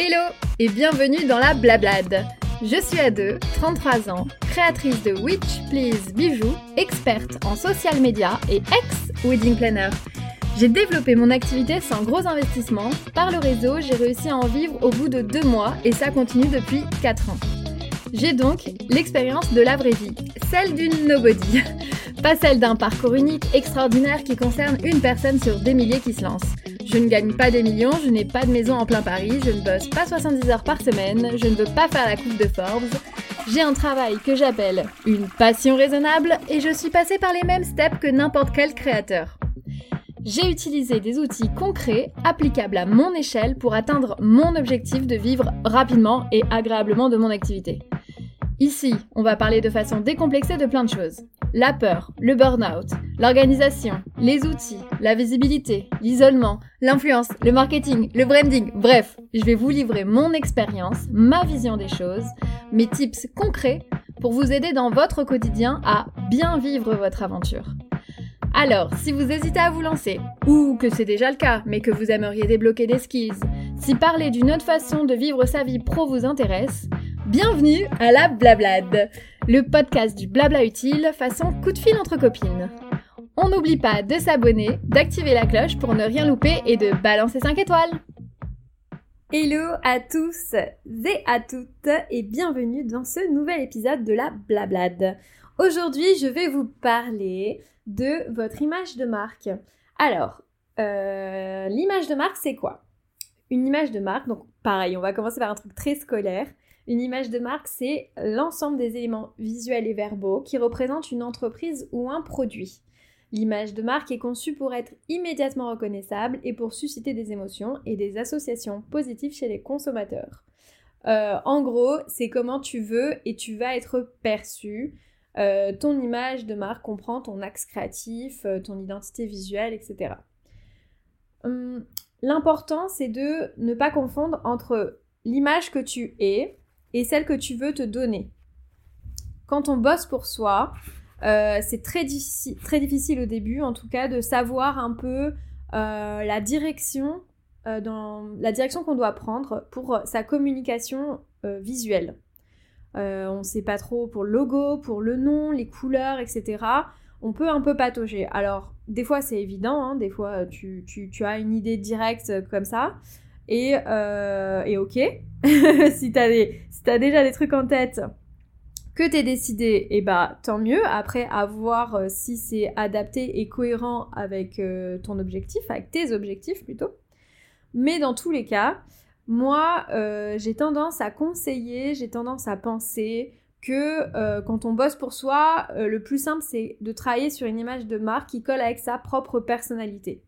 Hello et bienvenue dans la Blablade. Je suis Ade, 33 ans, créatrice de Witch Please Bijoux, experte en social media et ex-wedding planner. J'ai développé mon activité sans gros investissement. Par le réseau, j'ai réussi à en vivre au bout de deux mois et ça continue depuis 4 ans. J'ai donc l'expérience de la vraie vie, celle d'une nobody. Pas celle d'un parcours unique, extraordinaire qui concerne une personne sur des milliers qui se lancent. Je ne gagne pas des millions, je n'ai pas de maison en plein Paris, je ne bosse pas 70 heures par semaine, je ne veux pas faire la coupe de Forbes. J'ai un travail que j'appelle une passion raisonnable et je suis passée par les mêmes steps que n'importe quel créateur. J'ai utilisé des outils concrets, applicables à mon échelle pour atteindre mon objectif de vivre rapidement et agréablement de mon activité. Ici, on va parler de façon décomplexée de plein de choses. La peur, le burn-out, l'organisation, les outils, la visibilité, l'isolement, l'influence, le marketing, le branding, bref, je vais vous livrer mon expérience, ma vision des choses, mes tips concrets pour vous aider dans votre quotidien à bien vivre votre aventure. Alors, si vous hésitez à vous lancer, ou que c'est déjà le cas, mais que vous aimeriez débloquer des skills, si parler d'une autre façon de vivre sa vie pro vous intéresse, Bienvenue à la Blablade, le podcast du blabla utile façon coup de fil entre copines. On n'oublie pas de s'abonner, d'activer la cloche pour ne rien louper et de balancer 5 étoiles. Hello à tous et à toutes et bienvenue dans ce nouvel épisode de la Blablade. Aujourd'hui, je vais vous parler de votre image de marque. Alors, euh, l'image de marque, c'est quoi? Une image de marque, donc pareil, on va commencer par un truc très scolaire. Une image de marque, c'est l'ensemble des éléments visuels et verbaux qui représentent une entreprise ou un produit. L'image de marque est conçue pour être immédiatement reconnaissable et pour susciter des émotions et des associations positives chez les consommateurs. Euh, en gros, c'est comment tu veux et tu vas être perçu. Euh, ton image de marque comprend ton axe créatif, euh, ton identité visuelle, etc. Hum, l'important, c'est de ne pas confondre entre l'image que tu es, et celle que tu veux te donner. Quand on bosse pour soi, euh, c'est très, difficile, très difficile au début, en tout cas, de savoir un peu la direction, la direction qu'on doit prendre pour sa communication visuelle. On ne sait pas trop pour le logo, pour le nom, les couleurs, etc. On peut un peu patauger. Alors, des fois c'est évident, hein, des fois tu, tu, as une idée directe comme ça. Et, et ok, si t'as as déjà des trucs en tête que t'es décidé, et eh bah tant mieux. Après, à voir euh, si c'est adapté et cohérent avec euh, ton objectif, avec tes objectifs plutôt. Mais dans tous les cas, moi, euh, j'ai tendance à conseiller, j'ai tendance à penser que quand on bosse pour soi, le plus simple, c'est de travailler sur une image de marque qui colle avec sa propre personnalité.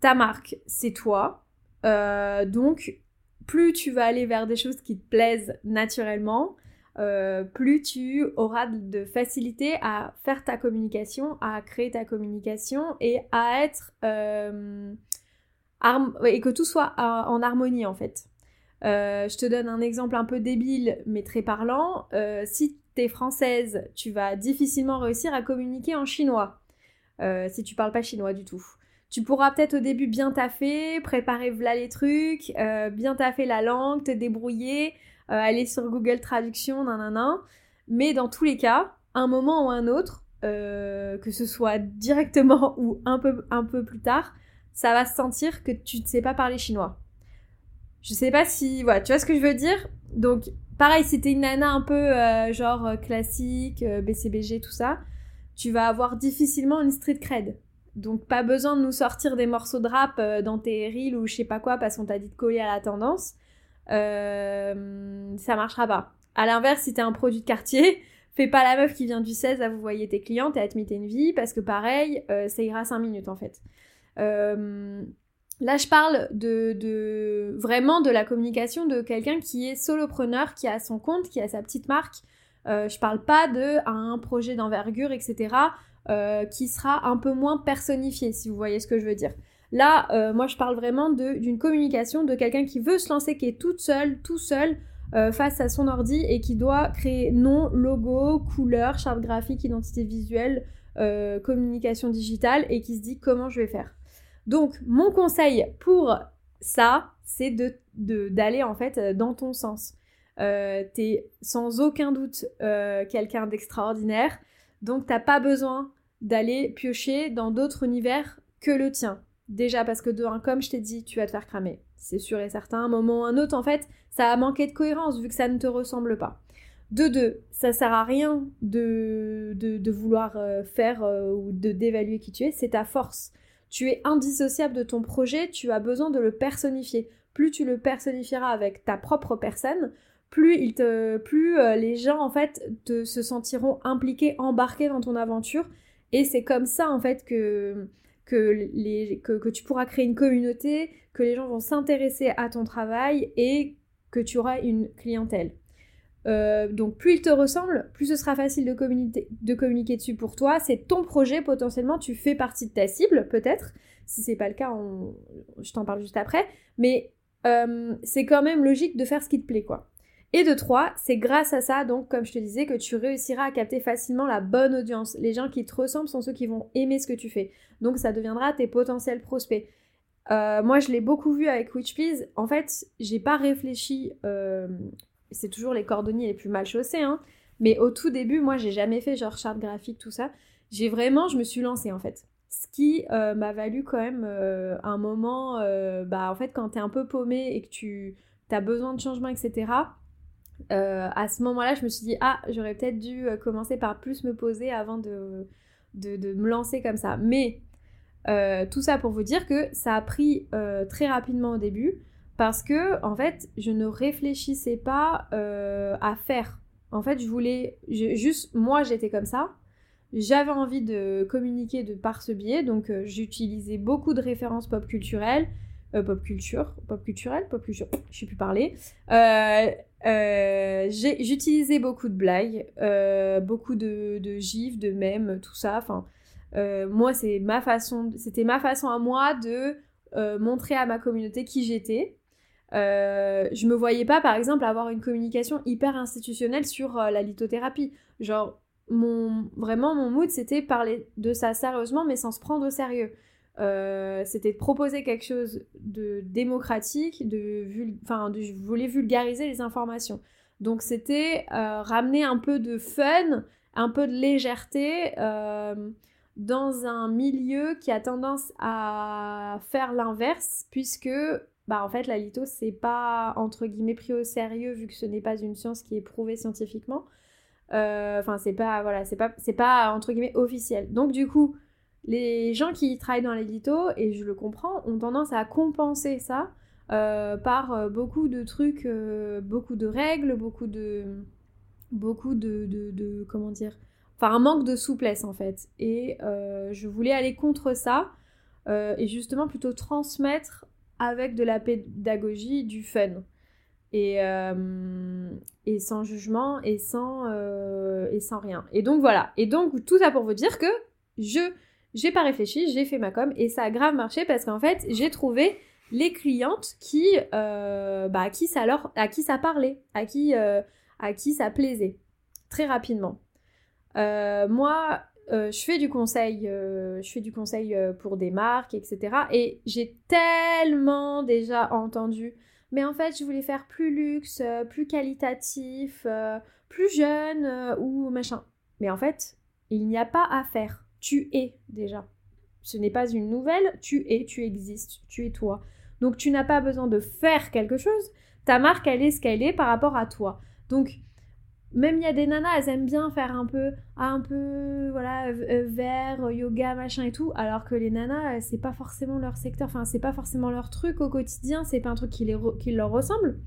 Ta marque, c'est toi. donc, plus tu vas aller vers des choses qui te plaisent naturellement, euh, plus tu auras de facilité à faire ta communication, à créer ta communication et à être... Euh, et que tout soit en harmonie en fait. Euh, je te donne un exemple un peu débile mais très parlant. si tu es française, tu vas difficilement réussir à communiquer en chinois. si tu parles pas chinois du tout. Tu pourras peut-être au début bien taffer, préparer voilà les trucs, euh, bien taffer la langue, te débrouiller, euh, aller sur Google Traduction, nanana. Mais dans tous les cas, un moment ou un autre, euh, que ce soit directement ou un peu, un peu plus tard, ça va se sentir que tu ne sais pas parler chinois. Je sais pas si, voilà, tu vois ce que je veux dire? Donc, pareil, si t'es une nana un peu genre classique, BCBG, tout ça, tu vas avoir difficilement une street cred. Donc pas besoin de nous sortir des morceaux de rap euh, dans tes reels ou je sais pas quoi parce qu'on t'a dit de coller à la tendance. Euh, ça marchera pas. À l'inverse, si t'es un produit de quartier, fais pas la meuf qui vient du 16 à vous voyez tes clientes et à te une vie parce que pareil, euh, ça ira 5 minutes en fait. Là, je parle de, vraiment de la communication de quelqu'un qui est solopreneur, qui a son compte, qui a sa petite marque. je parle pas de un projet d'envergure, etc. Euh, qui sera un peu moins personnifié, si vous voyez ce que je veux dire. Là, euh, moi, je parle vraiment d'une communication de quelqu'un qui veut se lancer, qui est toute seule, tout seul, euh, face à son ordi et qui doit créer nom, logo, couleur, charte graphique, identité visuelle, communication digitale et qui se dit comment je vais faire. Donc, mon conseil pour ça, c'est de d'aller en fait dans ton sens. Euh, t'es sans aucun doute euh, quelqu'un d'extraordinaire, donc t'as pas besoin d'aller piocher dans d'autres univers que le tien. Déjà parce que de un, comme je t'ai dit, tu vas te faire cramer. C'est sûr et certain, un moment ou un autre, en fait, ça a manqué de cohérence vu que ça ne te ressemble pas. De deux, ça sert à rien de, vouloir euh, faire ou d'évaluer qui tu es, c'est ta force. Tu es indissociable de ton projet, tu as besoin de le personnifier. Plus tu le personnifieras avec ta propre personne, plus, euh, les gens en fait te, se sentiront impliqués, embarqués dans ton aventure. Et c'est comme ça en fait que, que, tu pourras créer une communauté, que les gens vont s'intéresser à ton travail et que tu auras une clientèle. Euh, donc plus il te ressemble, plus ce sera facile de communiquer, de communiquer dessus pour toi. C'est ton projet potentiellement, tu fais partie de ta cible peut-être. Si c'est pas le cas, je t'en parle juste après. Mais euh, c'est quand même logique de faire ce qui te plaît quoi. Et de trois, c'est grâce à ça, donc comme je te disais, que tu réussiras à capter facilement la bonne audience. Les gens qui te ressemblent sont ceux qui vont aimer ce que tu fais. Donc ça deviendra tes potentiels prospects. Euh, moi, je l'ai beaucoup vu avec Which Please. En fait, j'ai pas réfléchi. C'est toujours les cordonniers les plus mal chaussés, hein. Mais au tout début, moi, j'ai jamais fait genre charte graphique, tout ça. J'ai vraiment, je me suis lancée en fait. Ce qui euh, m'a valu quand même un moment, bah en fait, quand t'es un peu paumé et que tu as besoin de changement, etc euh, à ce moment-là, je me suis dit, ah, j'aurais peut-être dû euh, commencer par plus me poser avant de, de, me lancer comme ça. Mais euh, tout ça pour vous dire que ça a pris très rapidement au début parce que, en fait, je ne réfléchissais pas à faire. En fait, je voulais, juste, moi, j'étais comme ça. J'avais envie de communiquer de par ce biais, donc j'utilisais beaucoup de références pop culturelles, pop culture, pop culturelle, pop culture, je sais plus parler. Euh, j'utilisais beaucoup de blagues, euh, beaucoup de, gifs, de mèmes, tout ça. Enfin, euh, moi, c'est ma façon, c'était ma façon à moi de montrer à ma communauté qui j'étais. Je me voyais pas, par exemple, avoir une communication hyper institutionnelle sur la lithothérapie. Genre, mon, vraiment, mon mood, c'était parler de ça sérieusement, mais sans se prendre au sérieux. Euh, c'était de proposer quelque chose de démocratique, de, enfin, je voulais vulgariser les informations. Donc c'était euh, ramener un peu de fun, un peu de légèreté euh, dans un milieu qui a tendance à faire l'inverse, puisque bah, en fait la litho c'est pas entre guillemets pris au sérieux vu que ce n'est pas une science qui est prouvée scientifiquement. Enfin c'est pas voilà c'est pas c'est pas entre guillemets officiel. Donc du coup les gens qui travaillent dans l'édito, et je le comprends, ont tendance à compenser ça euh, par euh, beaucoup de trucs, euh, beaucoup de règles, beaucoup de. beaucoup de, de, comment dire. Enfin, un manque de souplesse en fait. Et je voulais aller contre ça et justement plutôt transmettre avec de la pédagogie du fun. Et, et sans jugement et sans, et sans rien. Et donc voilà. Et donc tout ça pour vous dire que je j'ai pas réfléchi, j'ai fait ma com et ça a grave marché parce qu'en fait, j'ai trouvé les clientes qui, euh, bah, à qui ça leur, à qui ça parlait, à qui, euh, à qui ça plaisait très rapidement. Euh, je fais du conseil, je fais du conseil pour des marques, etc. Et j'ai tellement déjà entendu. Mais en fait, je voulais faire plus luxe, plus qualitatif, plus jeune ou machin. Mais en fait, il n'y a pas à faire tu es déjà. Ce n'est pas une nouvelle, tu es, tu existes, tu es toi. Donc tu n'as pas besoin de faire quelque chose, ta marque elle est ce qu'elle est par rapport à toi. Donc même il y a des nanas, elles aiment bien faire un peu, un peu, voilà, euh, vert, yoga, machin et tout, alors que les nanas, c'est pas forcément leur secteur, enfin, c'est pas forcément leur truc au quotidien, c'est pas un truc qui, les qui leur ressemble.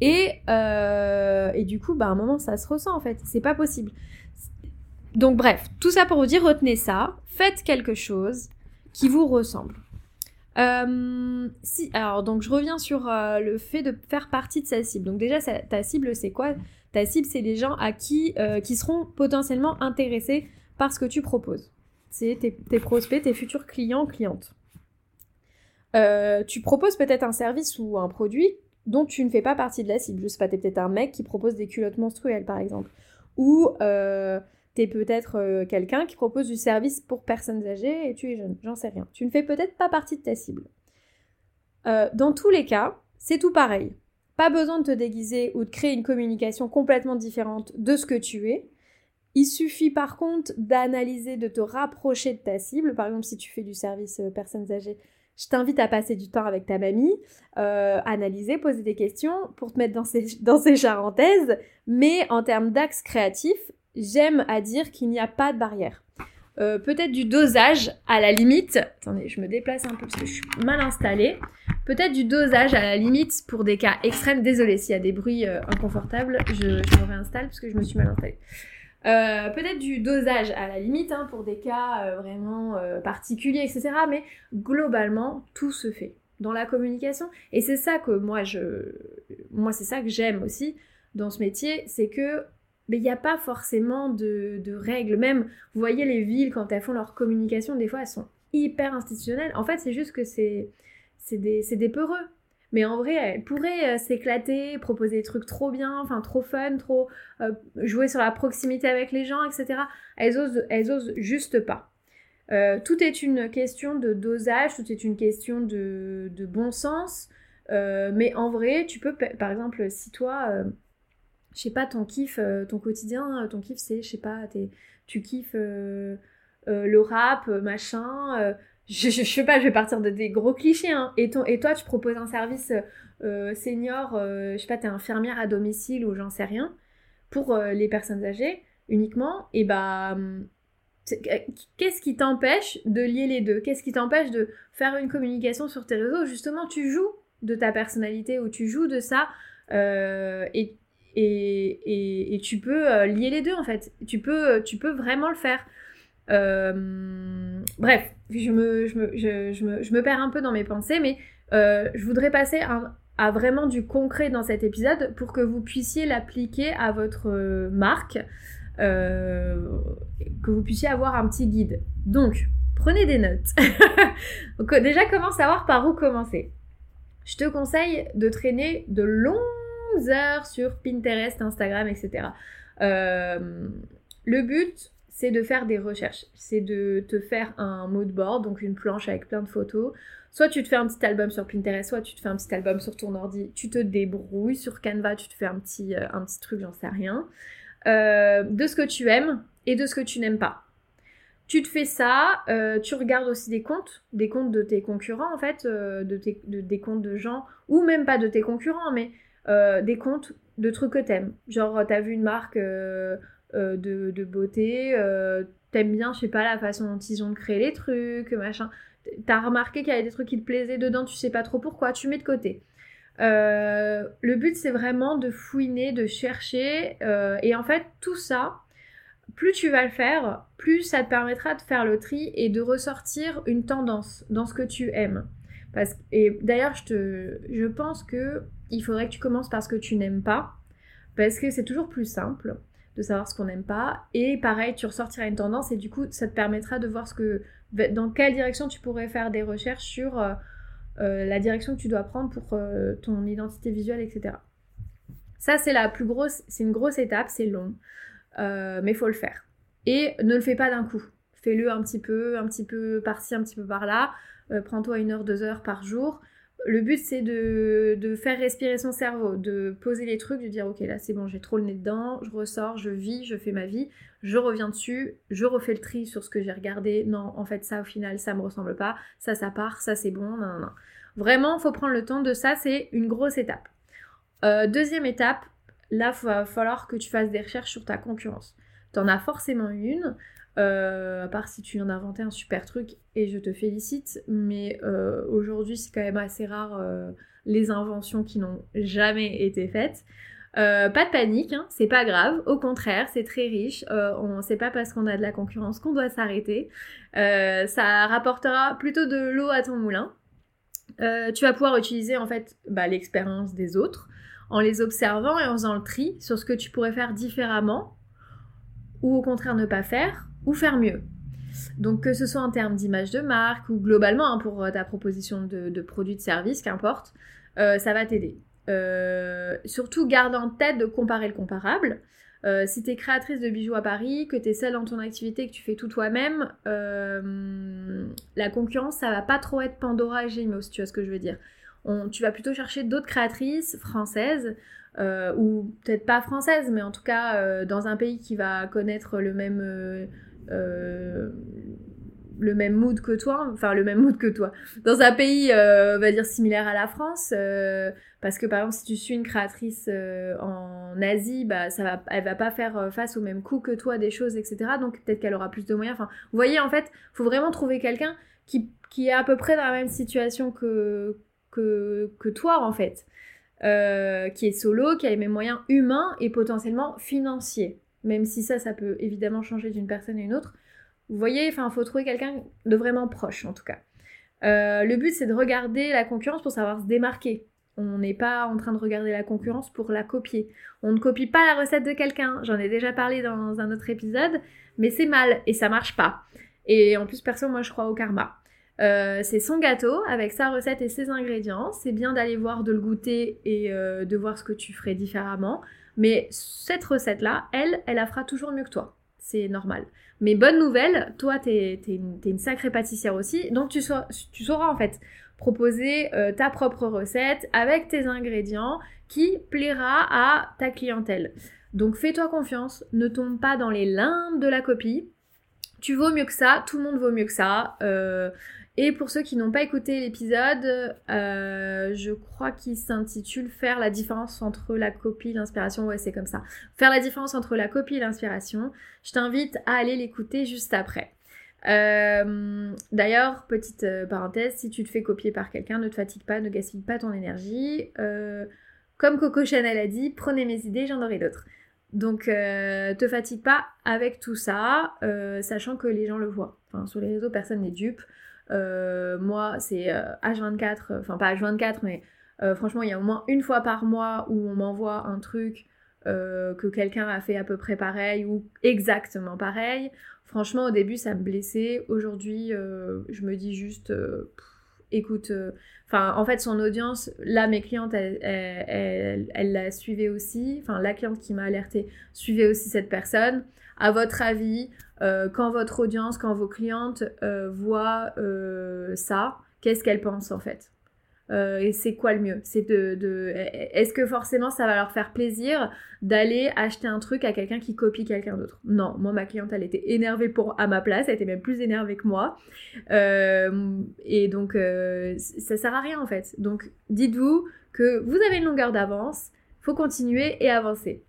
Et, euh, et du coup, bah, à un moment, ça se ressent en fait, c'est pas possible. Donc bref, tout ça pour vous dire, retenez ça, faites quelque chose qui vous ressemble. Euh, si, alors donc je reviens sur euh, le fait de faire partie de sa cible. Donc déjà, ta cible c'est quoi? Ta cible c'est les gens à qui euh, qui seront potentiellement intéressés par ce que tu proposes. C'est tes, prospects, tes futurs clients, clientes. tu proposes peut-être un service ou un produit dont tu ne fais pas partie de la cible. Je sais pas, t'es peut-être un mec qui propose des culottes menstruelles par exemple. Ou T'es peut-être euh, quelqu'un qui propose du service pour personnes âgées et tu es jeune, j'en sais rien. Tu ne fais peut-être pas partie de ta cible. dans tous les cas, c'est tout pareil. Pas besoin de te déguiser ou de créer une communication complètement différente de ce que tu es. Il suffit par contre d'analyser, de te rapprocher de ta cible. Par exemple, si tu fais du service euh, personnes âgées, je t'invite à passer du temps avec ta mamie, euh, analyser, poser des questions pour te mettre dans ces, dans charentaises. Mais en termes d'axe créatif, j'aime à dire qu'il n'y a pas de barrière. Euh, peut-être du dosage à la limite. Attendez, je me déplace un peu parce que je suis mal installée. Peut-être du dosage à la limite pour des cas extrêmes. Désolée s'il y a des bruits euh, inconfortables, je, me réinstalle parce que je me suis mal installée. Euh, peut-être du dosage à la limite hein, pour des cas vraiment particuliers, etc. Mais globalement, tout se fait dans la communication. Et c'est ça que moi, je, moi, c'est ça que j'aime aussi dans ce métier, c'est que il n'y a pas forcément de, règles. Même, vous voyez les villes, quand elles font leur communication, des fois, elles sont hyper institutionnelles. En fait, c'est juste que c'est des, des peureux. Mais en vrai, elles pourraient euh, s'éclater, proposer des trucs trop bien, enfin trop fun, trop euh, jouer sur la proximité avec les gens, etc. Elles osent, elles osent juste pas. Euh, tout est une question de dosage, tout est une question de, bon sens. mais en vrai, tu peux, par exemple, si toi, je sais pas, ton kiff, euh, ton quotidien, euh, ton kiff c'est, je sais pas, tu kiffes euh, le rap, machin. Je, je, sais pas, je vais partir de des gros clichés. Hein. Et, et toi, tu proposes un service senior, je sais pas, t'es infirmière à domicile ou j'en sais rien, pour les personnes âgées uniquement, et bah. Hum, qu'est-ce qui t'empêche de lier les deux? Qu'est-ce qui t'empêche de faire une communication sur tes réseaux? Justement, tu joues de ta personnalité ou tu joues de ça et et, tu peux euh, lier les deux en fait. Tu peux, euh, tu peux vraiment le faire. Euh, bref, je me, perds un peu dans mes pensées, mais je voudrais passer à vraiment du concret dans cet épisode pour que vous puissiez l'appliquer à votre marque, que vous puissiez avoir un petit guide. Donc, prenez des notes. Déjà, comment savoir par où commencer Je te conseille de traîner de longs heures sur Pinterest, Instagram, etc. Euh, le but, c'est de faire des recherches. C'est de te faire un mood board, donc une planche avec plein de photos. Soit tu te fais un petit album sur Pinterest, soit tu te fais un petit album sur ton ordi. Tu te débrouilles sur Canva, tu te fais un petit, euh, un petit truc, j'en sais rien. Euh, de ce que tu aimes et de ce que tu n'aimes pas. Tu te fais ça, tu regardes aussi des comptes, des comptes de tes concurrents en fait, de, de, des comptes de gens, ou même pas de tes concurrents, mais euh, des comptes de trucs que t'aimes. Genre, t'as vu une marque euh, euh, de, beauté, t'aimes bien, je sais pas, la façon dont ils ont créé les trucs, machin. T'as remarqué qu'il y avait des trucs qui te plaisaient dedans, tu sais pas trop pourquoi, tu mets de côté. le but, c'est vraiment de fouiner, de chercher. et en fait, tout ça, plus tu vas le faire, plus ça te permettra de faire le tri et de ressortir une tendance dans ce que tu aimes. Parce, et d'ailleurs, je, te, je pense que il faudrait que tu commences par ce que tu n'aimes pas, parce que c'est toujours plus simple de savoir ce qu'on n'aime pas. Et pareil, tu ressortiras une tendance et du coup, ça te permettra de voir ce que, dans quelle direction tu pourrais faire des recherches sur euh, euh, la direction que tu dois prendre pour euh, ton identité visuelle, etc. Ça, c'est la plus grosse, c'est une grosse étape, c'est long, mais il faut le faire. Et ne le fais pas d'un coup. Fais-le un petit peu, un petit peu par-ci, un petit peu par-là. Prends-toi une heure, deux heures par jour le but c'est de, faire respirer son cerveau, de poser les trucs, de dire ok là c'est bon j'ai trop le nez dedans, je ressors, je vis, je fais ma vie, je reviens dessus, je refais le tri sur ce que j'ai regardé, non en fait ça au final ça me ressemble pas, ça ça part, ça c'est bon, non non non. Vraiment faut prendre le temps de ça, c'est une grosse étape. Euh, deuxième étape, là il va falloir que tu fasses des recherches sur ta concurrence. Tu en as forcément une, euh, à part si tu viens d'inventer un super truc et je te félicite, mais euh, aujourd'hui c'est quand même assez rare euh, les inventions qui n'ont jamais été faites. pas de panique, hein, c'est pas grave, au contraire, c'est très riche. on sait pas parce qu'on a de la concurrence qu'on doit s'arrêter. ça rapportera plutôt de l'eau à ton moulin. tu vas pouvoir utiliser en fait bah, l'expérience des autres en les observant et en faisant le tri sur ce que tu pourrais faire différemment ou au contraire ne pas faire ou faire mieux. Donc que ce soit en termes d'image de marque ou globalement hein, pour euh, ta proposition de, produit, de service, qu'importe, euh, ça va t'aider. Euh, surtout garde en tête de comparer le comparable. si tu es créatrice de bijoux à Paris, que tu es seule dans ton activité, que tu fais tout toi-même, la concurrence, ça va pas trop être Pandora et Gémeaux, si tu vois ce que je veux dire. tu vas plutôt chercher d'autres créatrices françaises ou peut-être pas françaises, mais en tout cas dans un pays qui va connaître le même le même mood que toi, enfin le même mood que toi, dans un pays, on va dire similaire à la France, parce que par exemple si tu suis une créatrice en Asie, bah ça va, elle va pas faire face au même coût que toi des choses, etc. Donc peut-être qu'elle aura plus de moyens. Enfin, vous voyez en fait, faut vraiment trouver quelqu'un qui, qui est à peu près dans la même situation que que, que toi en fait. Euh, qui est solo, qui a les mêmes moyens humains et potentiellement financiers. Même si ça, ça peut évidemment changer d'une personne à une autre. Vous voyez, enfin, faut trouver quelqu'un de vraiment proche en tout cas. Euh, le but, c'est de regarder la concurrence pour savoir se démarquer. On n'est pas en train de regarder la concurrence pour la copier. On ne copie pas la recette de quelqu'un. J'en ai déjà parlé dans un autre épisode, mais c'est mal et ça marche pas. Et en plus, personne, moi, je crois au karma. Euh, c'est son gâteau avec sa recette et ses ingrédients. C'est bien d'aller voir, de le goûter et euh, de voir ce que tu ferais différemment. Mais cette recette-là, elle, elle la fera toujours mieux que toi. C'est normal. Mais bonne nouvelle, toi, t'es es, une sacrée pâtissière aussi. Donc tu, sauras en fait proposer euh, ta propre recette avec tes ingrédients qui plaira à ta clientèle. Donc fais-toi confiance, ne tombe pas dans les limbes de la copie. Tu vaux mieux que ça, tout le monde vaut mieux que ça. Et pour ceux qui n'ont pas écouté l'épisode, euh, je crois qu'il s'intitule Faire la différence entre la copie et l'inspiration. Ouais, c'est comme ça. Faire la différence entre la copie et l'inspiration. Je t'invite à aller l'écouter juste après. Euh, d'ailleurs, petite euh, parenthèse, si tu te fais copier par quelqu'un, ne te fatigue pas, ne gaspille pas ton énergie. comme Coco Chanel a dit, prenez mes idées, j'en aurai d'autres. Donc, te fatigue pas avec tout ça, sachant que les gens le voient. Enfin, sur les réseaux, personne n'est dupe. Euh, moi, c'est H24, euh, enfin pas H24, mais euh, franchement, il y a au moins une fois par mois où on m'envoie un truc que quelqu'un a fait à peu près pareil ou exactement pareil. Franchement, au début, ça me blessait. Aujourd'hui, je me dis juste, écoute, enfin, en fait, son audience, là, mes clientes, elle, elle, elle la suivait aussi. Enfin, la cliente qui m'a alerté suivait aussi cette personne. À votre avis, euh, quand votre audience, quand vos clientes euh, voient euh, ça, qu'est-ce qu'elles pensent en fait? Et c'est quoi le mieux? C'est de, est-ce que forcément ça va leur faire plaisir d'aller acheter un truc à quelqu'un qui copie quelqu'un d'autre? Non, moi ma cliente elle était énervée pour à ma place, elle était même plus énervée que moi, et donc ça sert à rien en fait. Donc dites-vous que vous avez une longueur d'avance, faut continuer et avancer.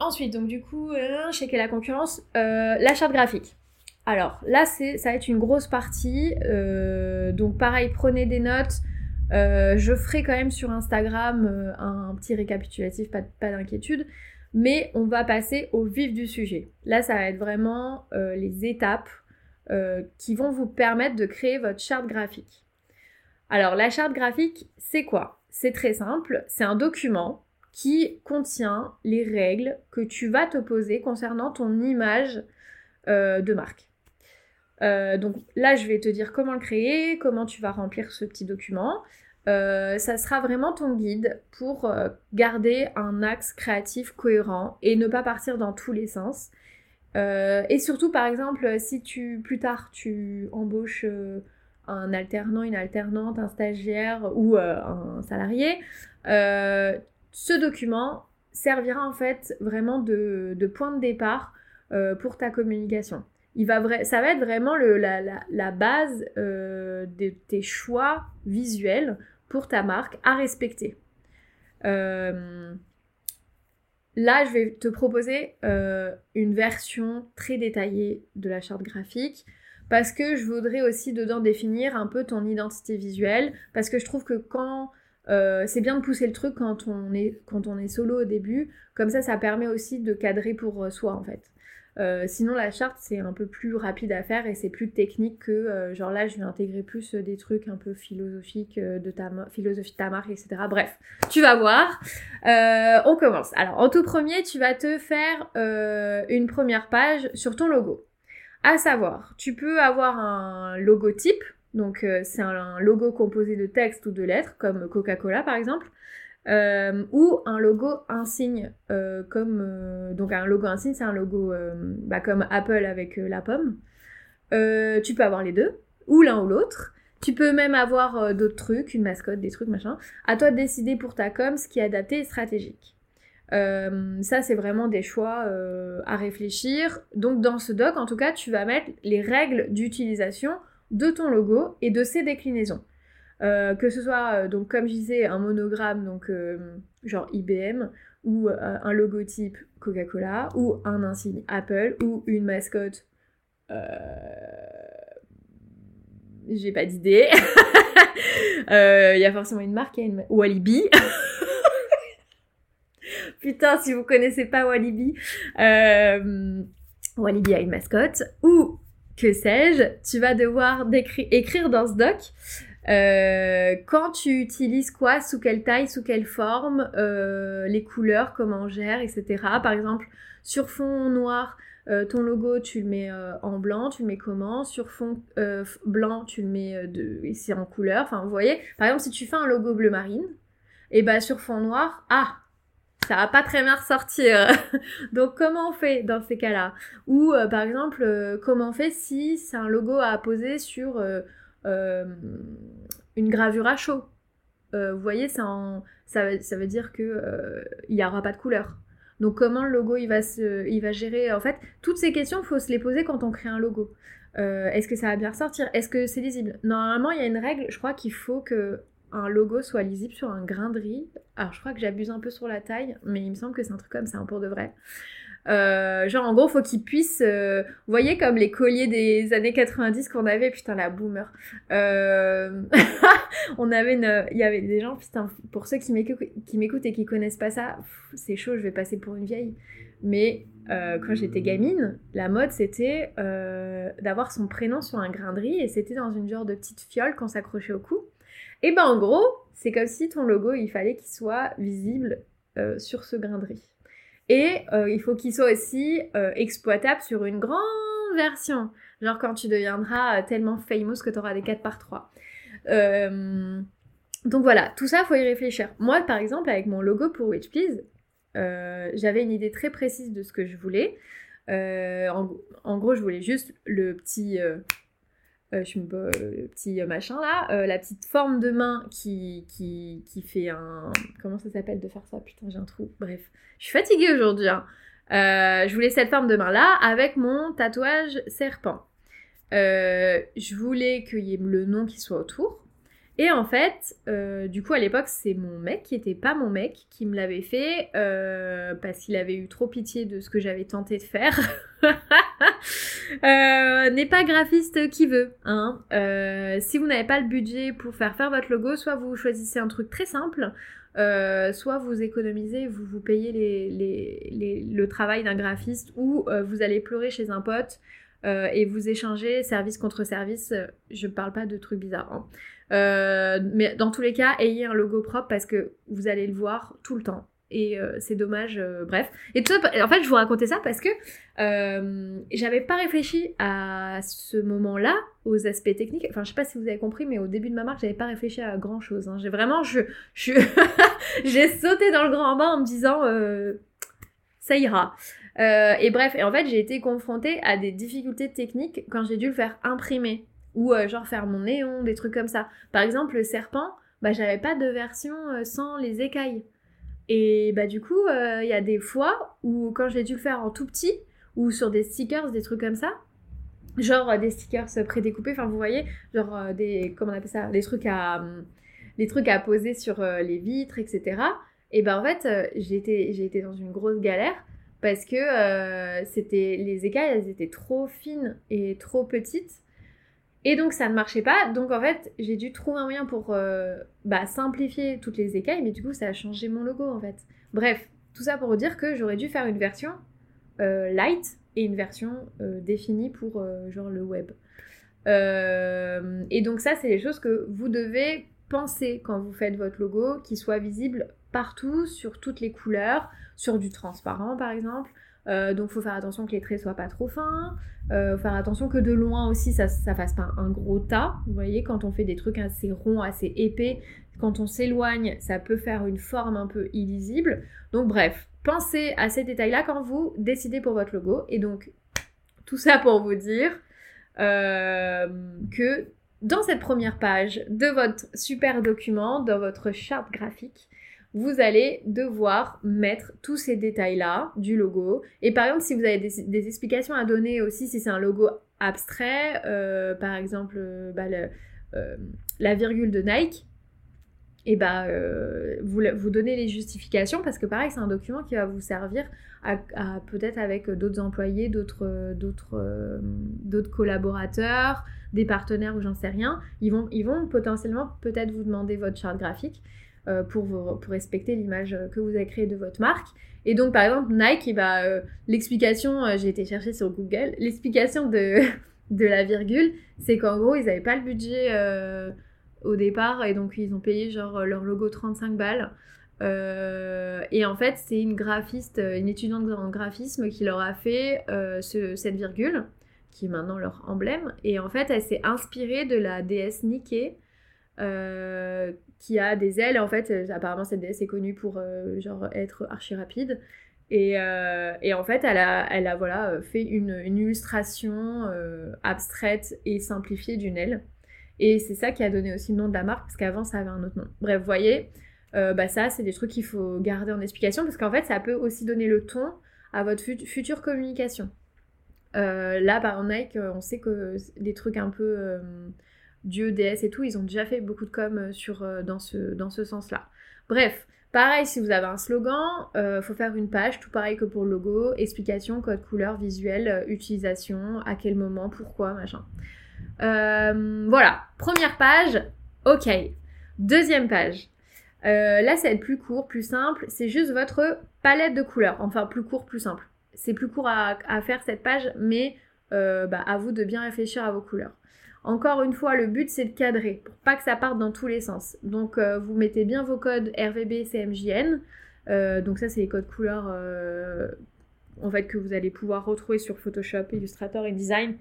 Ensuite, donc du coup, euh, la concurrence, euh, la charte graphique. Alors là, c'est, ça va être une grosse partie. Euh, donc pareil, prenez des notes. je ferai quand même sur Instagram un, petit récapitulatif, pas d'inquiétude. Mais on va passer au vif du sujet. Là, ça va être vraiment les étapes qui vont vous permettre de créer votre charte graphique. Alors la charte graphique, c'est quoi? C'est très simple, c'est un document qui contient les règles que tu vas te poser concernant ton image euh, de marque. Euh, donc là, je vais te dire comment le créer, comment tu vas remplir ce petit document. Euh, ça sera vraiment ton guide pour garder un axe créatif cohérent et ne pas partir dans tous les sens. et surtout, par exemple, si tu plus tard tu embauches un alternant, une alternante, un stagiaire ou un salarié, ce document servira en fait vraiment de, point de départ euh, pour ta communication. Il va ça va être vraiment la, base euh, de tes choix visuels pour ta marque à respecter. Euh, là, je vais te proposer une version très détaillée de la charte graphique parce que je voudrais aussi dedans définir un peu ton identité visuelle parce que je trouve que quand euh, c'est bien de pousser le truc quand on, est, quand on est solo au début, comme ça ça permet aussi de cadrer pour euh, soi en fait. Euh, sinon la charte c'est un peu plus rapide à faire et c'est plus technique que genre là je vais intégrer plus des trucs un peu philosophiques de ta philosophie de ta marque etc. Bref, tu vas voir. on commence. Alors en tout premier tu vas te faire une première page sur ton logo. À savoir, tu peux avoir un logotype donc euh, c'est un, logo composé de texte ou de lettres, comme Coca-Cola par exemple, euh, ou un logo insigne, euh, comme donc un logo insigne, c'est un logo bah, comme Apple avec la pomme. tu peux avoir les deux, ou l'un ou l'autre. Tu peux même avoir d'autres trucs, une mascotte, des trucs, machin. À toi de décider pour ta com ce qui est adapté et stratégique. ça, c'est vraiment des choix à réfléchir. Donc, dans ce doc, en tout cas, tu vas mettre les règles d'utilisation de ton logo et de ses déclinaisons. Euh, que ce soit, euh, donc comme je disais, un monogramme, donc euh, genre IBM, ou un logotype Coca-Cola, ou un insigne Apple, ou une mascotte. J'ai pas d'idée. Il y a forcément une marque, une... Walibi. Putain, si vous connaissez pas Walibi, Walibi a une mascotte. Ou que sais-je, tu vas devoir écrire dans ce doc euh, quand tu utilises quoi, sous quelle taille, sous quelle forme, euh, les couleurs, comment on gère, etc. Par exemple, sur fond noir, euh, ton logo, tu le mets en blanc, tu le mets comment? Sur fond blanc, tu le mets de, ici en couleur. Enfin, vous voyez, par exemple, si tu fais un logo bleu marine, et eh ben sur fond noir, ah, ça va pas très bien ressortir. Donc comment on fait dans ces cas-là? Ou euh, par exemple, euh, comment on fait si c'est un logo à poser sur euh, une gravure à chaud? Vous voyez, ça, veut dire que il n'y aura pas de couleur. Donc comment le logo il va, va gérer? En fait, toutes ces questions, il faut se les poser quand on crée un logo. Est-ce que ça va bien ressortir? Est-ce que c'est lisible? Normalement, il y a une règle, je crois qu'il faut que un logo soit lisible sur un grain de riz. Alors je crois que j'abuse un peu sur la taille, mais il me semble que c'est un truc comme ça, hein, pour de vrai. Euh, genre en gros faut qu'il puisse euh, vous voyez comme les colliers des années 90 qu'on avait putain la boomer euh... on avait une il y avait des gens putain pour ceux qui m'écoutent et qui connaissent pas ça c'est chaud je vais passer pour une vieille mais euh, quand j'étais gamine la mode c'était d'avoir son prénom sur un grain de riz et c'était dans une genre de petite fiole qu'on s'accrochait au cou et ben en gros, c'est comme si ton logo, il fallait qu'il soit visible euh, sur ce grain de riz. Et euh, il faut qu'il soit aussi euh, exploitable sur une grande version. Genre quand tu deviendras tellement famous que tu auras des 4 par 3. donc voilà, tout ça, il faut y réfléchir. Moi, par exemple, avec mon logo pour Which Please, j'avais une idée très précise de ce que je voulais. En, en, gros, je voulais juste le petit euh, je me le petit machin là, euh, la petite forme de main qui, qui, qui fait un... Comment ça s'appelle de faire ça? Putain, j'ai un trou. Bref, je suis fatiguée aujourd'hui. Hein. Euh, je voulais cette forme de main là avec mon tatouage serpent. je voulais qu'il y ait le nom qui soit autour. Et en fait, euh, du coup, à l'époque, c'est mon mec qui était pas mon mec qui me l'avait fait euh, parce qu'il avait eu trop pitié de ce que j'avais tenté de faire. euh, N'est pas graphiste qui veut. Hein. Euh, si vous n'avez pas le budget pour faire faire votre logo, soit vous choisissez un truc très simple, soit vous économisez, vous vous payez les, les, les, le travail d'un graphiste, ou vous allez pleurer chez un pote. et vous échangez service contre service. Je parle pas de trucs bizarres. Hein. Euh, mais dans tous les cas, ayez un logo propre parce que vous allez le voir tout le temps. Et euh, c'est dommage, euh, bref. Et tout ça, en fait, je vous racontais ça parce que j'avais pas réfléchi à ce moment-là aux aspects techniques. Enfin, je sais pas si vous avez compris, mais au début de ma marque, j'avais pas réfléchi à grand chose. Hein. J'ai vraiment, je, j'ai sauté dans le grand bain en me disant, ça ira. et bref, et en fait, j'ai été confrontée à des difficultés techniques quand j'ai dû le faire imprimer ou euh, genre faire mon néon, des trucs comme ça. Par exemple, le serpent, bah j'avais pas de version euh, sans les écailles. Et bah du coup, euh, il y a des fois où quand j'ai dû le faire en tout petit, ou sur des stickers, des trucs comme ça, genre des stickers prédécoupés, enfin vous voyez, genre des, comment on appelle ça, des trucs à, des trucs à poser sur les vitres, etc. Et bah en fait, j'ai été, j'ai été dans une grosse galère parce que c'était les écailles, elles étaient trop fines et trop petites et donc ça ne marchait pas. Donc en fait, j'ai dû trouver un moyen pour euh, bah, simplifier toutes les écailles, mais du coup ça a changé mon logo en fait. Bref, tout ça pour dire que j'aurais dû faire une version euh, light et une version euh, définie pour genre le web. et donc ça, c'est les choses que vous devez penser quand vous faites votre logo, qu'il soit visible partout, sur toutes les couleurs, sur du transparent par exemple. Euh, donc faut faire attention que les traits soient pas trop fins. Euh, faire attention que de loin aussi ça, ça fasse pas un gros tas. Vous voyez quand on fait des trucs assez ronds, assez épais, quand on s'éloigne, ça peut faire une forme un peu illisible. Donc bref, pensez à ces détails-là quand vous décidez pour votre logo. Et donc tout ça pour vous dire euh, que dans cette première page de votre super document, dans votre charte graphique, vous allez devoir mettre tous ces détails-là du logo. Et par exemple, si vous avez des, explications à donner aussi, si c'est un logo abstrait, euh, par exemple euh, bah, euh, la virgule de Nike, et bah, vous, vous donnez les justifications parce que pareil, c'est un document qui va vous servir à, peut-être avec d'autres employés, d'autres, d'autres, d'autres collaborateurs, des partenaires ou j'en sais rien. Ils vont, ils vont potentiellement peut-être vous demander votre charte graphique. Euh, pour, pour respecter l'image que vous avez créée de votre marque. Et donc, par exemple, Nike, bah, euh, l'explication, euh, j'ai été chercher sur Google, l'explication de, de la virgule, c'est qu'en gros, ils n'avaient pas le budget au départ et donc ils ont payé genre leur logo 35 balles. et en fait, c'est une graphiste, une étudiante en graphisme qui leur a fait cette virgule, qui est maintenant leur emblème. Et en fait, elle s'est inspirée de la déesse Nike, qui a des ailes. En fait, euh, apparemment, cette déesse est connue pour euh, genre être archi rapide. Et, euh, et, en fait, elle a, elle a voilà, fait une, une illustration abstraite et simplifiée d'une aile. Et c'est ça qui a donné aussi le nom de la marque, parce qu'avant, ça avait un autre nom. Bref, vous voyez, bah ça, c'est des trucs qu'il faut garder en explication, parce qu'en fait, ça peut aussi donner le ton à votre future communication. là, par Nike, on sait que des trucs un peu dieu, déesse et tout, ils ont déjà fait beaucoup de com euh, sur, euh, dans ce, sens-là. Bref, pareil, si vous avez un slogan, euh, faut faire une page, tout pareil que pour le logo, explication, code couleur, visuel, utilisation, à quel moment, pourquoi, machin. voilà, première page, ok. Deuxième page. là, ça va plus court, plus simple. C'est juste votre palette de couleurs. Enfin, plus court, plus simple. C'est plus court à, faire cette page, mais bah, à vous de bien réfléchir à vos couleurs. Encore une fois, le but c'est de cadrer pour pas que ça parte dans tous les sens. Donc euh, vous mettez bien vos codes RVB, CMJN. Euh, donc ça c'est les codes couleurs euh, en fait que vous allez pouvoir retrouver sur Photoshop, Illustrator et Design.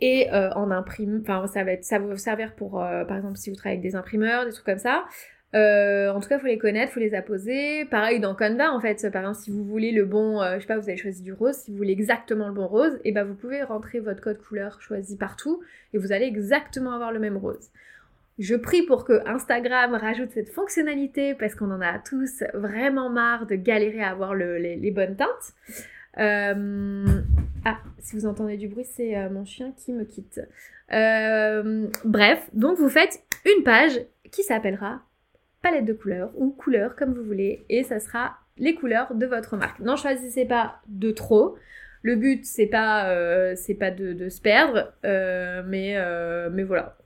Et en imprime, enfin ça va être, ça va vous servir pour, par exemple si vous travaillez avec des imprimeurs, des trucs comme ça. Euh, en tout cas, il faut les connaître, faut les apposer. Pareil dans Canva, en fait, par exemple, si vous voulez le bon, euh, je sais pas, vous avez choisi du rose, si vous voulez exactement le bon rose, et eh ben vous pouvez rentrer votre code couleur choisi partout et vous allez exactement avoir le même rose. Je prie pour que Instagram rajoute cette fonctionnalité parce qu'on en a tous vraiment marre de galérer à avoir les, bonnes teintes. Euh, ah, si vous entendez du bruit, c'est mon chien qui me quitte. bref, donc vous faites une page qui s'appellera palette de couleurs ou couleurs comme vous voulez et ça sera les couleurs de votre marque. N'en choisissez pas de trop. Le but c'est pas euh, pas de, se perdre, euh, mais, euh, mais voilà.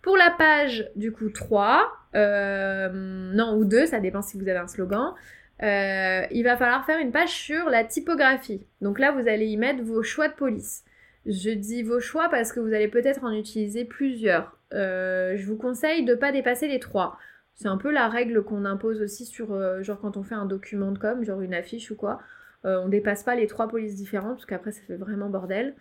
Pour la page du coup 3, non ou 2, ça dépend si vous avez un slogan, il va falloir faire une page sur la typographie. Donc là vous allez y mettre vos choix de police. Je dis vos choix parce que vous allez peut-être en utiliser plusieurs. je vous conseille de ne pas dépasser les 3. C'est un peu la règle qu'on impose aussi sur, euh, genre quand on fait un document de com, genre une affiche ou quoi. Euh, on dépasse pas les trois polices différentes, parce qu'après ça fait vraiment bordel.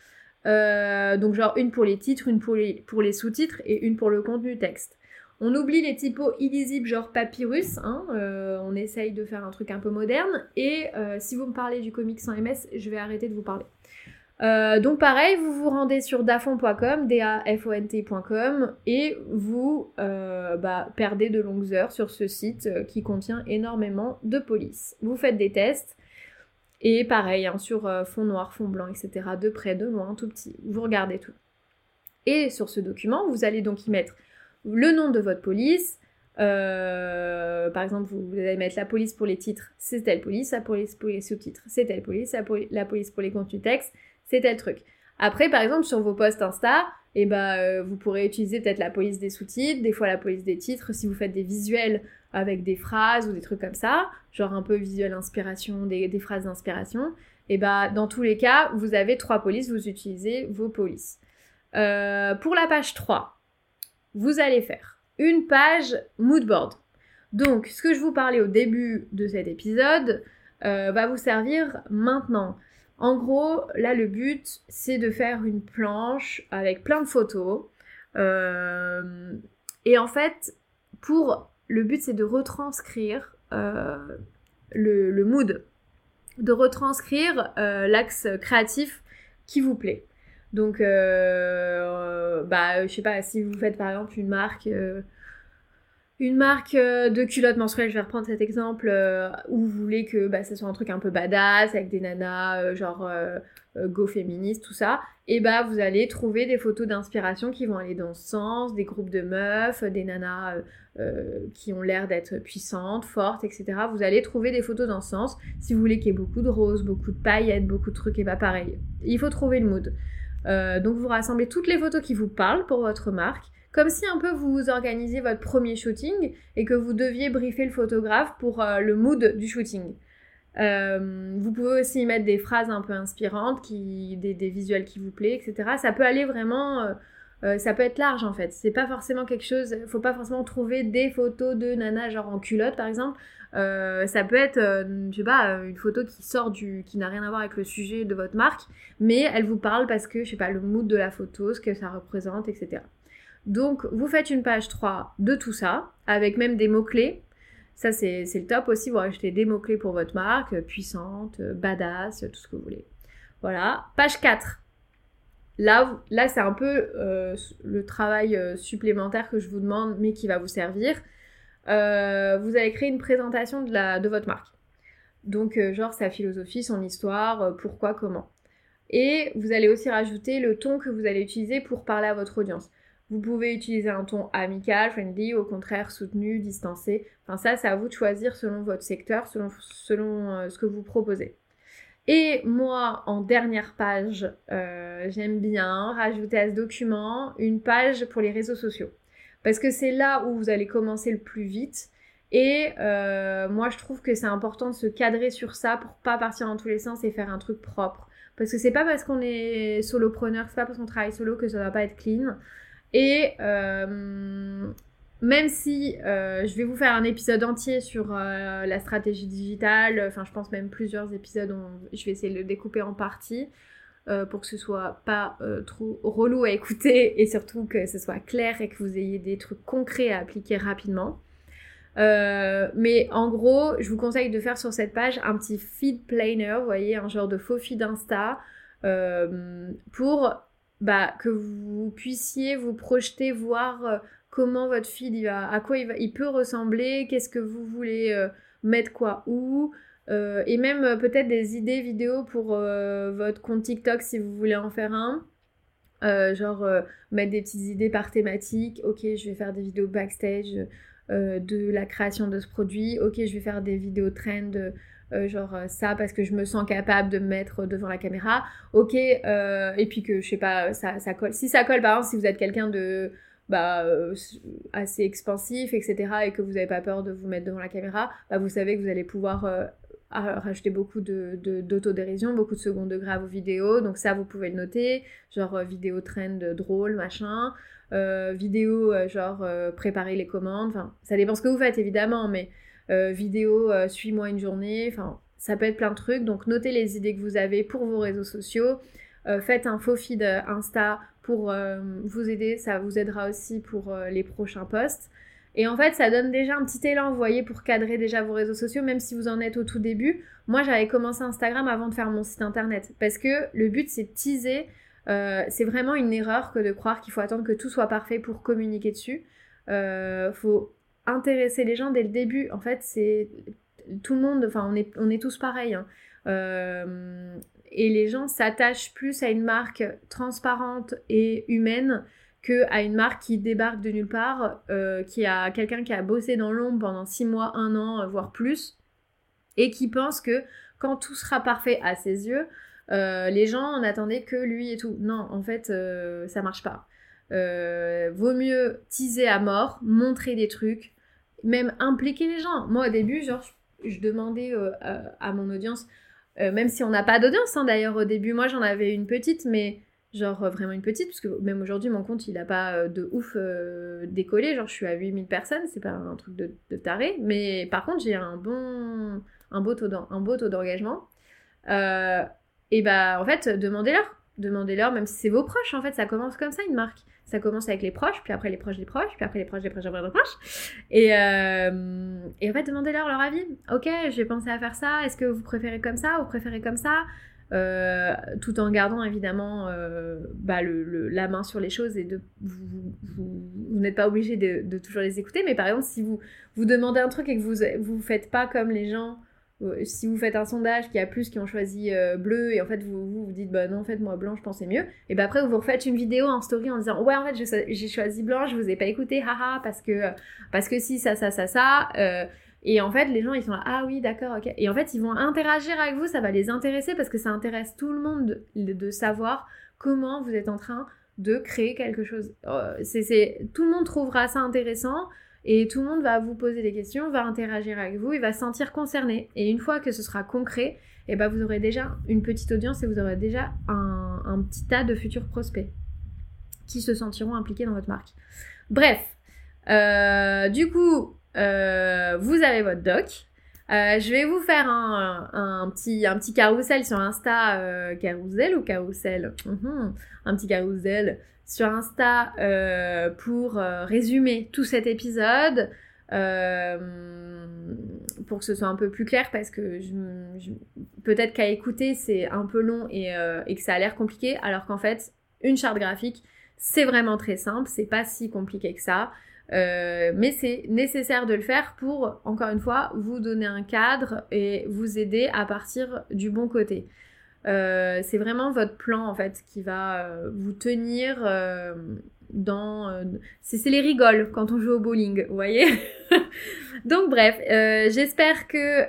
Euh, donc genre une pour les titres, une pour les, sous-titres et une pour le contenu texte. On oublie les typos illisibles genre papyrus, hein, on essaye de faire un truc un peu moderne. Et si vous me parlez du comics sans MS, je vais arrêter de vous parler. Euh, donc pareil, vous vous rendez sur dafont.com, D-A-F-O-N-T.com et vous euh, bah, perdez de longues heures sur ce site euh, qui contient énormément de police. Vous faites des tests et pareil hein, sur fond noir, fond blanc, etc. De près, de loin, tout petit. Vous regardez tout. Et sur ce document, vous allez donc y mettre le nom de votre police. par exemple, vous, allez mettre la police pour les titres, c'est telle police, la police pour les sous-titres, c'est telle police, la police pour les contenus textes, c'est tel truc. Après, par exemple, sur vos posts Insta, eh ben, euh, vous pourrez utiliser peut-être la police des sous-titres, des fois la police des titres, si vous faites des visuels avec des phrases ou des trucs comme ça, genre un peu visuel inspiration, des, phrases d'inspiration. Et eh ben, dans tous les cas, vous avez trois polices, vous utilisez vos polices. Euh, pour la page 3, vous allez faire une page moodboard. Donc, ce que je vous parlais au début de cet épisode euh, va vous servir maintenant. En gros, là, le but, c'est de faire une planche avec plein de photos. Euh, et en fait, pour le but, c'est de retranscrire euh, le, mood, de retranscrire euh, l'axe créatif qui vous plaît. Donc, bah, je sais pas, si vous faites par exemple une marque, une marque de culottes menstruelles, je vais reprendre cet exemple, où vous voulez que bah, ça soit un truc un peu badass, avec des nanas, genre go féministe, tout ça, et bah vous allez trouver des photos d'inspiration qui vont aller dans ce sens, des groupes de meufs, des nanas euh, qui ont l'air d'être puissantes, fortes, etc. Vous allez trouver des photos dans ce sens. Si vous voulez qu'il y ait beaucoup de roses, beaucoup de paillettes, beaucoup de trucs, et pas pareil. Il faut trouver le mood. Euh, donc vous rassemblez toutes les photos qui vous parlent pour votre marque, comme si un peu vous organisiez votre premier shooting et que vous deviez briefer le photographe pour euh, le mood du shooting. vous pouvez aussi y mettre des phrases un peu inspirantes, des, visuels qui vous plaisent, etc. Ça peut aller vraiment euh, ça peut être large en fait. C'est pas forcément quelque chose. Faut pas forcément trouver des photos de nana genre en culotte par exemple. Euh, ça peut être, euh, je sais pas, une photo qui sort du, qui n'a rien à voir avec le sujet de votre marque, mais elle vous parle parce que je sais pas le mood de la photo, ce que ça représente, etc. Donc vous faites une page 3 de tout ça avec même des mots clés. Ça c'est le top aussi. Vous rajoutez des mots clés pour votre marque, puissante, badass, tout ce que vous voulez. Voilà. Page 4 Là, là c'est un peu euh, le travail euh, supplémentaire que je vous demande, mais qui va vous servir. Euh, vous allez créer une présentation de votre marque. Donc, genre sa philosophie, son histoire, pourquoi, comment. Et vous allez aussi rajouter le ton que vous allez utiliser pour parler à votre audience. Vous pouvez utiliser un ton amical, friendly, au contraire soutenu, distancé. Enfin ça, c'est à vous de choisir selon votre secteur, selon, selon ce que vous proposez. Et moi, en dernière page, euh, j'aime bien rajouter à ce document une page pour les réseaux sociaux. Parce que c'est là où vous allez commencer le plus vite. Et euh, moi, je trouve que c'est important de se cadrer sur ça pour pas partir dans tous les sens et faire un truc propre. Parce que c'est pas parce qu'on est solopreneur, c'est pas parce qu'on travaille solo que ça va pas être clean. Et euh, même si euh, je vais vous faire un épisode entier sur euh, la stratégie digitale, enfin je pense même plusieurs épisodes, je vais essayer de le découper en parties pour que ce soit pas trop relou à écouter et surtout que ce soit clair et que vous ayez des trucs concrets à appliquer rapidement. mais en gros, je vous conseille de faire sur cette page un petit feed planner, vous voyez, un genre de faux feed Insta pour bah, que vous puissiez vous projeter, voir comment votre il va, à quoi il, va, il peut ressembler, qu'est-ce que vous voulez euh, mettre quoi où, euh, et même euh, peut-être des idées vidéo pour votre compte TikTok si vous voulez en faire un. genre mettre des petites idées par thématique. Ok, je vais faire des vidéos backstage de la création de ce produit. Ok, je vais faire des vidéos trend. Genre ça parce que je me sens capable de me mettre devant la caméra. Ok, et puis que je sais pas, ça, ça colle. Si ça colle, par exemple, si vous êtes quelqu'un de bah, euh, assez expansif, etc., et que vous n'avez pas peur de vous mettre devant la caméra, bah, vous savez que vous allez pouvoir euh, rajouter beaucoup d'autodérision, de, beaucoup de second degré à vos vidéos. Donc ça, vous pouvez le noter, genre euh, vidéo trend drôle, machin. vidéo genre préparer les commandes. Enfin, ça dépend ce que vous faites évidemment, mais vidéo suis-moi une journée. Enfin, ça peut être plein de trucs. Donc notez les idées que vous avez pour vos réseaux sociaux. faites un faux feed Insta pour euh, vous aider. Ça vous aidera aussi pour euh, les prochains posts. Et en fait, ça donne déjà un petit élan, vous voyez, pour cadrer déjà vos réseaux sociaux, même si vous en êtes au tout début. Moi, j'avais commencé Instagram avant de faire mon site internet. Parce que le but, c'est de teaser. Euh, c'est vraiment une erreur que de croire qu'il faut attendre que tout soit parfait pour communiquer dessus. Faut intéresser les gens dès le début. En fait, c'est tout le monde, enfin, on est, on est tous pareils. Hein et les gens s'attachent plus à une marque transparente et humaine que à une marque qui débarque de nulle part, euh, qui a quelqu'un qui a bossé dans l'ombre pendant six mois, un an, euh, voire plus, et qui pense que quand tout sera parfait à ses yeux, euh, les gens n'attendaient que lui et tout. Non, en fait, ça marche pas. vaut mieux teaser à mort, montrer des trucs, même impliquer les gens. Moi, au début, genre, je demandais à mon audience euh, même si on n'a pas d'audience, hein, d'ailleurs, au début, moi j'en avais une petite, mais genre euh, vraiment une petite, parce que même aujourd'hui, mon compte, il n'a pas euh, de ouf décollé. Genre, je suis à 8000 personnes, c'est pas un truc de, taré, mais par contre, j'ai un bon, un beau taux d'engagement. et bah, en fait, demandez-leur. Demandez-leur, même si c'est vos proches, en fait, ça commence comme ça, une marque ça commence avec les proches, puis après les proches des proches, puis après les proches des proches des proches des proches. Et, euh, et en fait, demandez-leur leur avis. Ok, j'ai pensé à faire ça. Est-ce que vous préférez comme ça ou préférez comme ça? Euh, tout en gardant évidemment euh, bah, la main sur les choses et de, vous, vous, n'êtes pas obligé de, de, toujours les écouter. Mais par exemple, si vous, vous demandez un truc et que vous vous faites pas comme les gens, si vous faites un sondage qui a plus qui ont choisi bleu et en fait vous, vous, dites bah non en fait moi blanc je pensais mieux et bah après vous vous refaites une vidéo en story en disant ouais en fait j'ai choisi blanc je vous ai pas écouté haha parce que parce que si ça ça ça ça et en fait, les gens, ils sont là, ah oui, d'accord, ok. Et en fait, ils vont interagir avec vous, ça va les intéresser parce que ça intéresse tout le monde de, savoir comment vous êtes en train de créer quelque chose. Euh, c'est, tout le monde trouvera ça intéressant et tout le monde va vous poser des questions, va interagir avec vous, il va se sentir concerné. Et une fois que ce sera concret, et eh ben vous aurez déjà une petite audience et vous aurez déjà un, petit tas de futurs prospects qui se sentiront impliqués dans votre marque. Bref, euh, du coup, euh, vous avez votre doc. Euh, je vais vous faire un, petit, un petit carrousel sur Insta, carousel ou carrousel mhm. Un petit carrousel sur Insta pour résumer tout cet épisode. pour que ce soit un peu plus clair parce que peut-être qu'à écouter c'est un peu long et, et que ça a l'air compliqué alors qu'en fait une charte graphique c'est vraiment très simple, c'est pas si compliqué que ça. Euh, mais c'est nécessaire de le faire pour, encore une fois, vous donner un cadre et vous aider à partir du bon côté. Euh, c'est vraiment votre plan en fait qui va euh, vous tenir dans... c'est les rigoles quand on joue au bowling, vous voyez Donc bref, j'espère que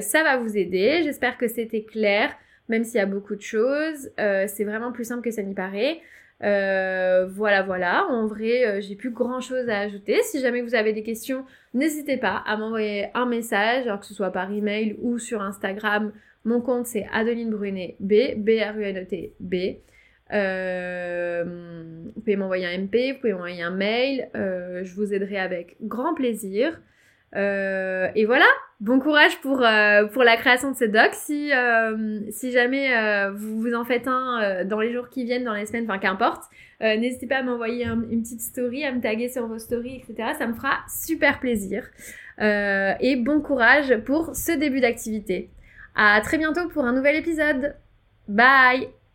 ça va vous aider, j'espère que c'était clair, même s'il y a beaucoup de choses, c'est vraiment plus simple que ça n'y paraît. Euh, voilà, voilà. En vrai, euh, j'ai plus grand chose à ajouter. Si jamais vous avez des questions, n'hésitez pas à m'envoyer un message, alors que ce soit par email ou sur Instagram. Mon compte c'est Adeline Brunet B, B-R-U-N-E-T, B. Euh, vous pouvez m'envoyer un MP, vous pouvez m'envoyer un mail. je vous aiderai avec grand plaisir. Euh, et voilà, bon courage pour, euh, la création de ce doc. Si, euh, si jamais vous vous en faites un dans les jours qui viennent, dans les semaines, enfin qu'importe, n'hésitez pas à m'envoyer une petite story, à me taguer sur vos stories, etc. Ça me fera super plaisir. et bon courage pour ce début d'activité. À très bientôt pour un nouvel épisode. Bye